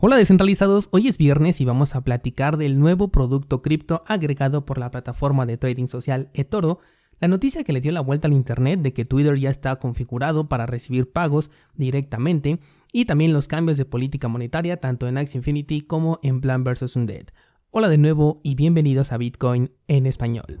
Hola descentralizados, hoy es viernes y vamos a platicar del nuevo producto cripto agregado por la plataforma de trading social eToro, la noticia que le dio la vuelta al internet de que Twitter ya está configurado para recibir pagos directamente y también los cambios de política monetaria tanto en Axie Infinity como en Plan vs Undead. Hola de nuevo y bienvenidos a Bitcoin en español.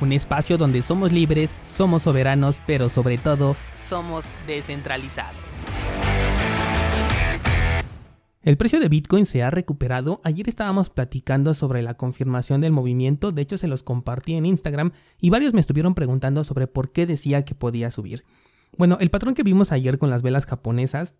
un espacio donde somos libres, somos soberanos, pero sobre todo somos descentralizados. El precio de Bitcoin se ha recuperado. Ayer estábamos platicando sobre la confirmación del movimiento, de hecho se los compartí en Instagram y varios me estuvieron preguntando sobre por qué decía que podía subir. Bueno, el patrón que vimos ayer con las velas japonesas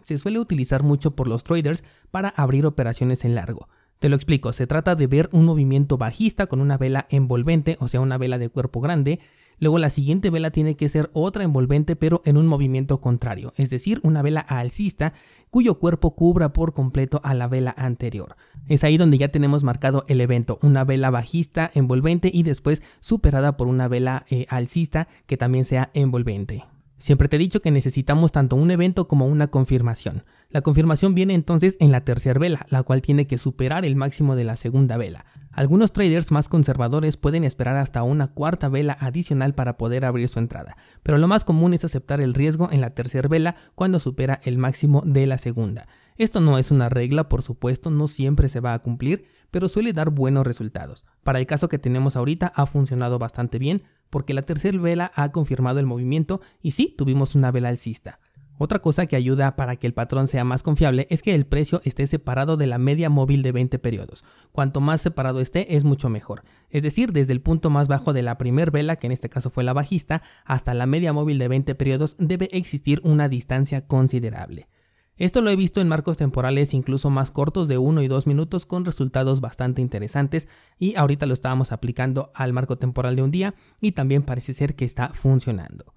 se suele utilizar mucho por los traders para abrir operaciones en largo. Te lo explico, se trata de ver un movimiento bajista con una vela envolvente, o sea, una vela de cuerpo grande. Luego la siguiente vela tiene que ser otra envolvente pero en un movimiento contrario, es decir, una vela alcista cuyo cuerpo cubra por completo a la vela anterior. Es ahí donde ya tenemos marcado el evento, una vela bajista envolvente y después superada por una vela eh, alcista que también sea envolvente. Siempre te he dicho que necesitamos tanto un evento como una confirmación. La confirmación viene entonces en la tercera vela, la cual tiene que superar el máximo de la segunda vela. Algunos traders más conservadores pueden esperar hasta una cuarta vela adicional para poder abrir su entrada, pero lo más común es aceptar el riesgo en la tercera vela cuando supera el máximo de la segunda. Esto no es una regla, por supuesto, no siempre se va a cumplir, pero suele dar buenos resultados. Para el caso que tenemos ahorita ha funcionado bastante bien, porque la tercera vela ha confirmado el movimiento y sí, tuvimos una vela alcista. Otra cosa que ayuda para que el patrón sea más confiable es que el precio esté separado de la media móvil de 20 periodos. Cuanto más separado esté es mucho mejor. Es decir, desde el punto más bajo de la primer vela, que en este caso fue la bajista, hasta la media móvil de 20 periodos debe existir una distancia considerable. Esto lo he visto en marcos temporales incluso más cortos de 1 y 2 minutos con resultados bastante interesantes y ahorita lo estábamos aplicando al marco temporal de un día y también parece ser que está funcionando.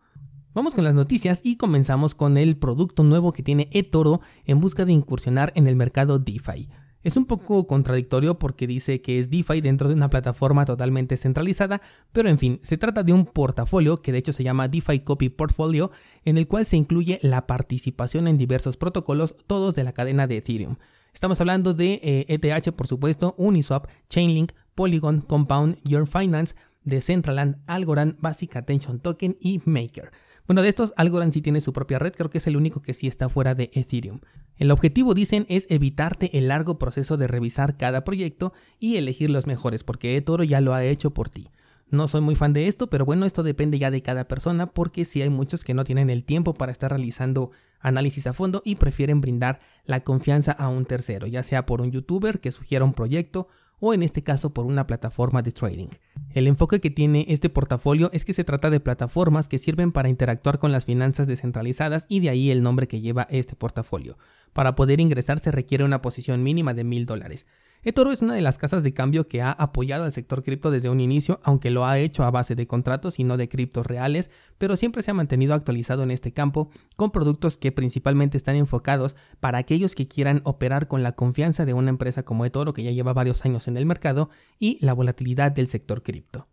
Vamos con las noticias y comenzamos con el producto nuevo que tiene eToro en busca de incursionar en el mercado DeFi. Es un poco contradictorio porque dice que es DeFi dentro de una plataforma totalmente centralizada, pero en fin, se trata de un portafolio que de hecho se llama DeFi Copy Portfolio, en el cual se incluye la participación en diversos protocolos, todos de la cadena de Ethereum. Estamos hablando de ETH, eh, e por supuesto, Uniswap, Chainlink, Polygon, Compound, Your Finance, Decentraland, Algorand, Basic Attention Token y Maker. Bueno, de estos, Algorand sí tiene su propia red, creo que es el único que sí está fuera de Ethereum. El objetivo, dicen, es evitarte el largo proceso de revisar cada proyecto y elegir los mejores, porque eToro ya lo ha hecho por ti. No soy muy fan de esto, pero bueno, esto depende ya de cada persona porque sí hay muchos que no tienen el tiempo para estar realizando análisis a fondo y prefieren brindar la confianza a un tercero, ya sea por un youtuber que sugiera un proyecto o en este caso por una plataforma de trading. El enfoque que tiene este portafolio es que se trata de plataformas que sirven para interactuar con las finanzas descentralizadas y de ahí el nombre que lleva este portafolio. Para poder ingresar se requiere una posición mínima de mil dólares eToro es una de las casas de cambio que ha apoyado al sector cripto desde un inicio, aunque lo ha hecho a base de contratos y no de criptos reales, pero siempre se ha mantenido actualizado en este campo con productos que principalmente están enfocados para aquellos que quieran operar con la confianza de una empresa como eToro que ya lleva varios años en el mercado y la volatilidad del sector cripto.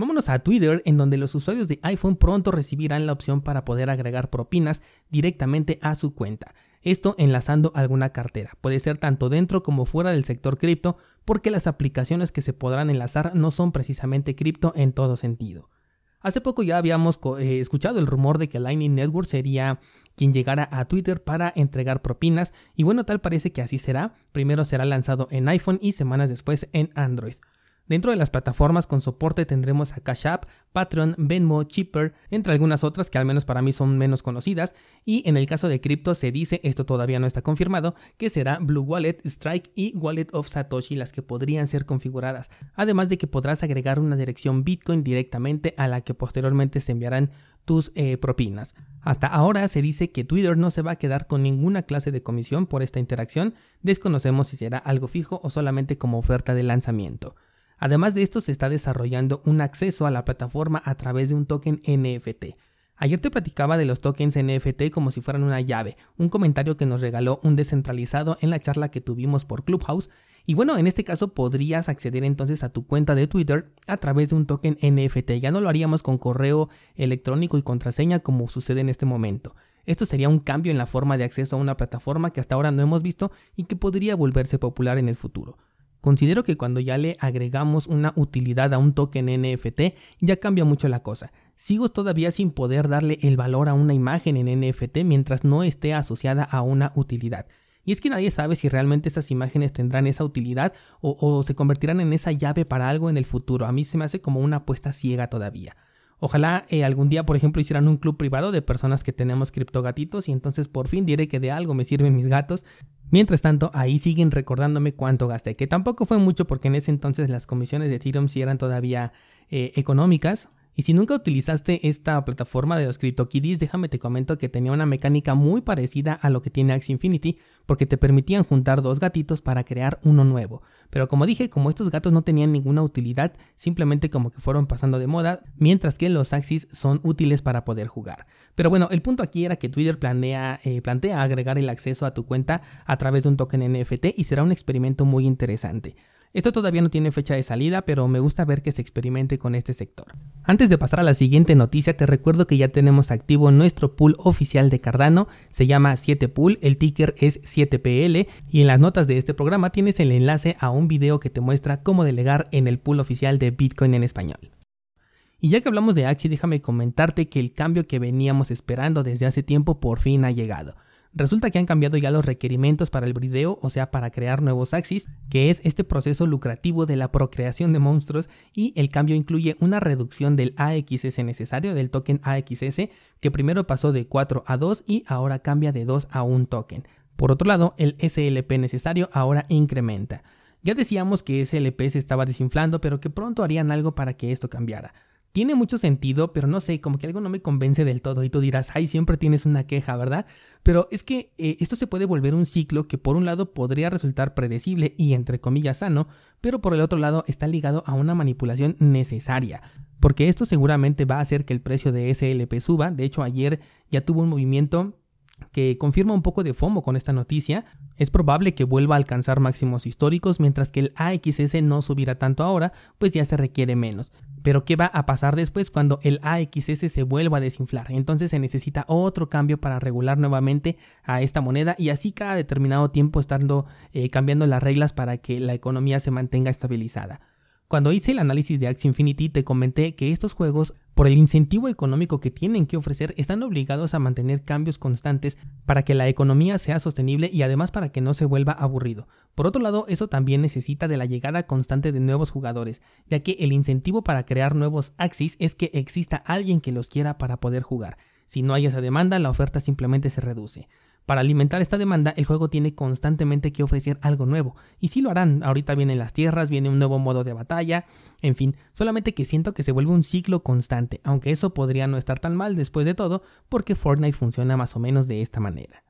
Vámonos a Twitter, en donde los usuarios de iPhone pronto recibirán la opción para poder agregar propinas directamente a su cuenta. Esto enlazando alguna cartera. Puede ser tanto dentro como fuera del sector cripto, porque las aplicaciones que se podrán enlazar no son precisamente cripto en todo sentido. Hace poco ya habíamos eh, escuchado el rumor de que Lightning Network sería quien llegara a Twitter para entregar propinas y bueno, tal parece que así será. Primero será lanzado en iPhone y semanas después en Android. Dentro de las plataformas con soporte tendremos a Cash App, Patreon, Venmo, Chipper, entre algunas otras que al menos para mí son menos conocidas. Y en el caso de cripto se dice, esto todavía no está confirmado, que será Blue Wallet, Strike y Wallet of Satoshi las que podrían ser configuradas. Además de que podrás agregar una dirección Bitcoin directamente a la que posteriormente se enviarán tus eh, propinas. Hasta ahora se dice que Twitter no se va a quedar con ninguna clase de comisión por esta interacción, desconocemos si será algo fijo o solamente como oferta de lanzamiento. Además de esto se está desarrollando un acceso a la plataforma a través de un token NFT. Ayer te platicaba de los tokens NFT como si fueran una llave, un comentario que nos regaló un descentralizado en la charla que tuvimos por Clubhouse. Y bueno, en este caso podrías acceder entonces a tu cuenta de Twitter a través de un token NFT. Ya no lo haríamos con correo electrónico y contraseña como sucede en este momento. Esto sería un cambio en la forma de acceso a una plataforma que hasta ahora no hemos visto y que podría volverse popular en el futuro. Considero que cuando ya le agregamos una utilidad a un token NFT, ya cambia mucho la cosa. Sigo todavía sin poder darle el valor a una imagen en NFT mientras no esté asociada a una utilidad. Y es que nadie sabe si realmente esas imágenes tendrán esa utilidad o, se convertirán en esa llave para algo en el futuro. A mí se me hace como una apuesta ciega todavía. Ojalá eh, algún día, por ejemplo, hicieran un club privado de personas que tenemos criptogatitos y entonces por fin diré que de algo me sirven mis gatos. Mientras tanto, ahí siguen recordándome cuánto gasté, que tampoco fue mucho porque en ese entonces las comisiones de Ethereum sí eran todavía eh, económicas. Y si nunca utilizaste esta plataforma de los CryptoKitties, déjame te comento que tenía una mecánica muy parecida a lo que tiene Axie Infinity, porque te permitían juntar dos gatitos para crear uno nuevo. Pero como dije, como estos gatos no tenían ninguna utilidad, simplemente como que fueron pasando de moda, mientras que los Axis son útiles para poder jugar. Pero bueno, el punto aquí era que Twitter planea, eh, plantea agregar el acceso a tu cuenta a través de un token NFT y será un experimento muy interesante. Esto todavía no tiene fecha de salida, pero me gusta ver que se experimente con este sector. Antes de pasar a la siguiente noticia, te recuerdo que ya tenemos activo nuestro pool oficial de Cardano, se llama 7pool, el ticker es 7PL y en las notas de este programa tienes el enlace a un video que te muestra cómo delegar en el pool oficial de Bitcoin en español. Y ya que hablamos de Axie, déjame comentarte que el cambio que veníamos esperando desde hace tiempo por fin ha llegado. Resulta que han cambiado ya los requerimientos para el brideo, o sea, para crear nuevos axis, que es este proceso lucrativo de la procreación de monstruos, y el cambio incluye una reducción del AXS necesario, del token AXS, que primero pasó de 4 a 2 y ahora cambia de 2 a 1 token. Por otro lado, el SLP necesario ahora incrementa. Ya decíamos que SLP se estaba desinflando, pero que pronto harían algo para que esto cambiara tiene mucho sentido, pero no sé, como que algo no me convence del todo y tú dirás, ay, siempre tienes una queja, ¿verdad? Pero es que eh, esto se puede volver un ciclo que por un lado podría resultar predecible y entre comillas sano, pero por el otro lado está ligado a una manipulación necesaria. Porque esto seguramente va a hacer que el precio de SLP suba. De hecho, ayer ya tuvo un movimiento que confirma un poco de FOMO con esta noticia. Es probable que vuelva a alcanzar máximos históricos, mientras que el AXS no subirá tanto ahora, pues ya se requiere menos. Pero ¿qué va a pasar después cuando el AXS se vuelva a desinflar? Entonces se necesita otro cambio para regular nuevamente a esta moneda y así cada determinado tiempo estando eh, cambiando las reglas para que la economía se mantenga estabilizada. Cuando hice el análisis de Axie Infinity te comenté que estos juegos, por el incentivo económico que tienen que ofrecer, están obligados a mantener cambios constantes para que la economía sea sostenible y además para que no se vuelva aburrido. Por otro lado, eso también necesita de la llegada constante de nuevos jugadores, ya que el incentivo para crear nuevos Axis es que exista alguien que los quiera para poder jugar. Si no hay esa demanda, la oferta simplemente se reduce. Para alimentar esta demanda, el juego tiene constantemente que ofrecer algo nuevo, y sí lo harán, ahorita vienen las tierras, viene un nuevo modo de batalla, en fin, solamente que siento que se vuelve un ciclo constante, aunque eso podría no estar tan mal después de todo, porque Fortnite funciona más o menos de esta manera.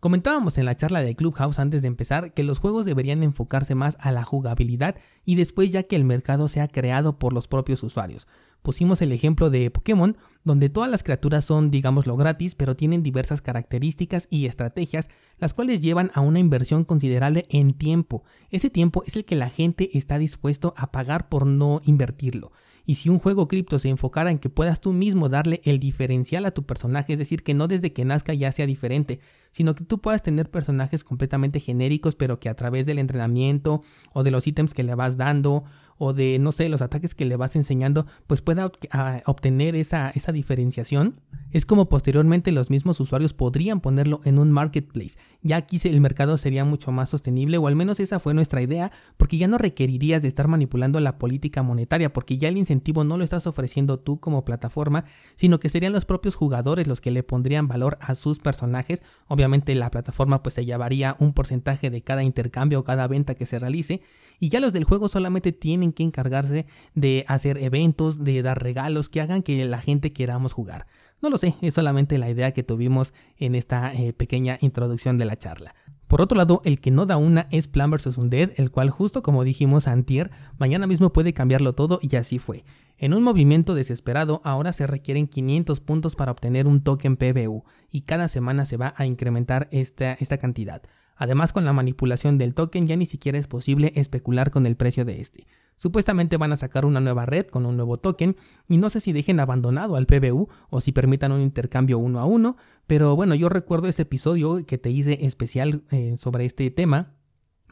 Comentábamos en la charla de Clubhouse antes de empezar que los juegos deberían enfocarse más a la jugabilidad y después ya que el mercado sea creado por los propios usuarios. Pusimos el ejemplo de Pokémon, donde todas las criaturas son, digámoslo, gratis, pero tienen diversas características y estrategias, las cuales llevan a una inversión considerable en tiempo. Ese tiempo es el que la gente está dispuesto a pagar por no invertirlo. Y si un juego cripto se enfocara en que puedas tú mismo darle el diferencial a tu personaje, es decir, que no desde que nazca ya sea diferente, sino que tú puedas tener personajes completamente genéricos, pero que a través del entrenamiento o de los ítems que le vas dando o de, no sé, los ataques que le vas enseñando, pues pueda ah, obtener esa, esa diferenciación, es como posteriormente los mismos usuarios podrían ponerlo en un marketplace. Ya aquí el mercado sería mucho más sostenible, o al menos esa fue nuestra idea, porque ya no requerirías de estar manipulando la política monetaria, porque ya el incentivo no lo estás ofreciendo tú como plataforma, sino que serían los propios jugadores los que le pondrían valor a sus personajes. Obviamente la plataforma pues se llevaría un porcentaje de cada intercambio o cada venta que se realice, y ya los del juego solamente tienen que encargarse de hacer eventos, de dar regalos que hagan que la gente queramos jugar. No lo sé, es solamente la idea que tuvimos en esta eh, pequeña introducción de la charla. Por otro lado, el que no da una es Plan vs. Undead, el cual justo como dijimos antier, mañana mismo puede cambiarlo todo y así fue. En un movimiento desesperado, ahora se requieren 500 puntos para obtener un token PBU, y cada semana se va a incrementar esta, esta cantidad. Además, con la manipulación del token ya ni siquiera es posible especular con el precio de este. Supuestamente van a sacar una nueva red con un nuevo token y no sé si dejen abandonado al PBU o si permitan un intercambio uno a uno, pero bueno, yo recuerdo ese episodio que te hice especial eh, sobre este tema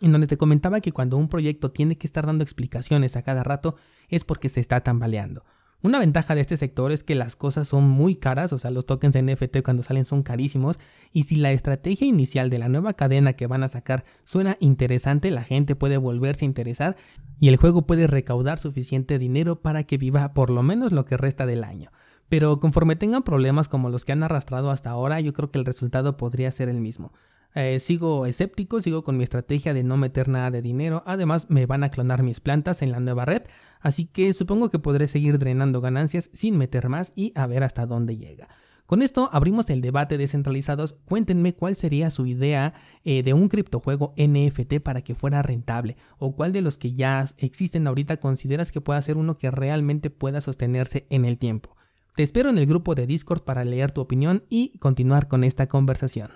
en donde te comentaba que cuando un proyecto tiene que estar dando explicaciones a cada rato es porque se está tambaleando. Una ventaja de este sector es que las cosas son muy caras, o sea, los tokens NFT cuando salen son carísimos, y si la estrategia inicial de la nueva cadena que van a sacar suena interesante, la gente puede volverse a interesar y el juego puede recaudar suficiente dinero para que viva por lo menos lo que resta del año. Pero conforme tengan problemas como los que han arrastrado hasta ahora, yo creo que el resultado podría ser el mismo. Eh, sigo escéptico, sigo con mi estrategia de no meter nada de dinero. Además, me van a clonar mis plantas en la nueva red, así que supongo que podré seguir drenando ganancias sin meter más y a ver hasta dónde llega. Con esto abrimos el debate descentralizados. Cuéntenme cuál sería su idea eh, de un criptojuego NFT para que fuera rentable o cuál de los que ya existen ahorita consideras que pueda ser uno que realmente pueda sostenerse en el tiempo. Te espero en el grupo de Discord para leer tu opinión y continuar con esta conversación.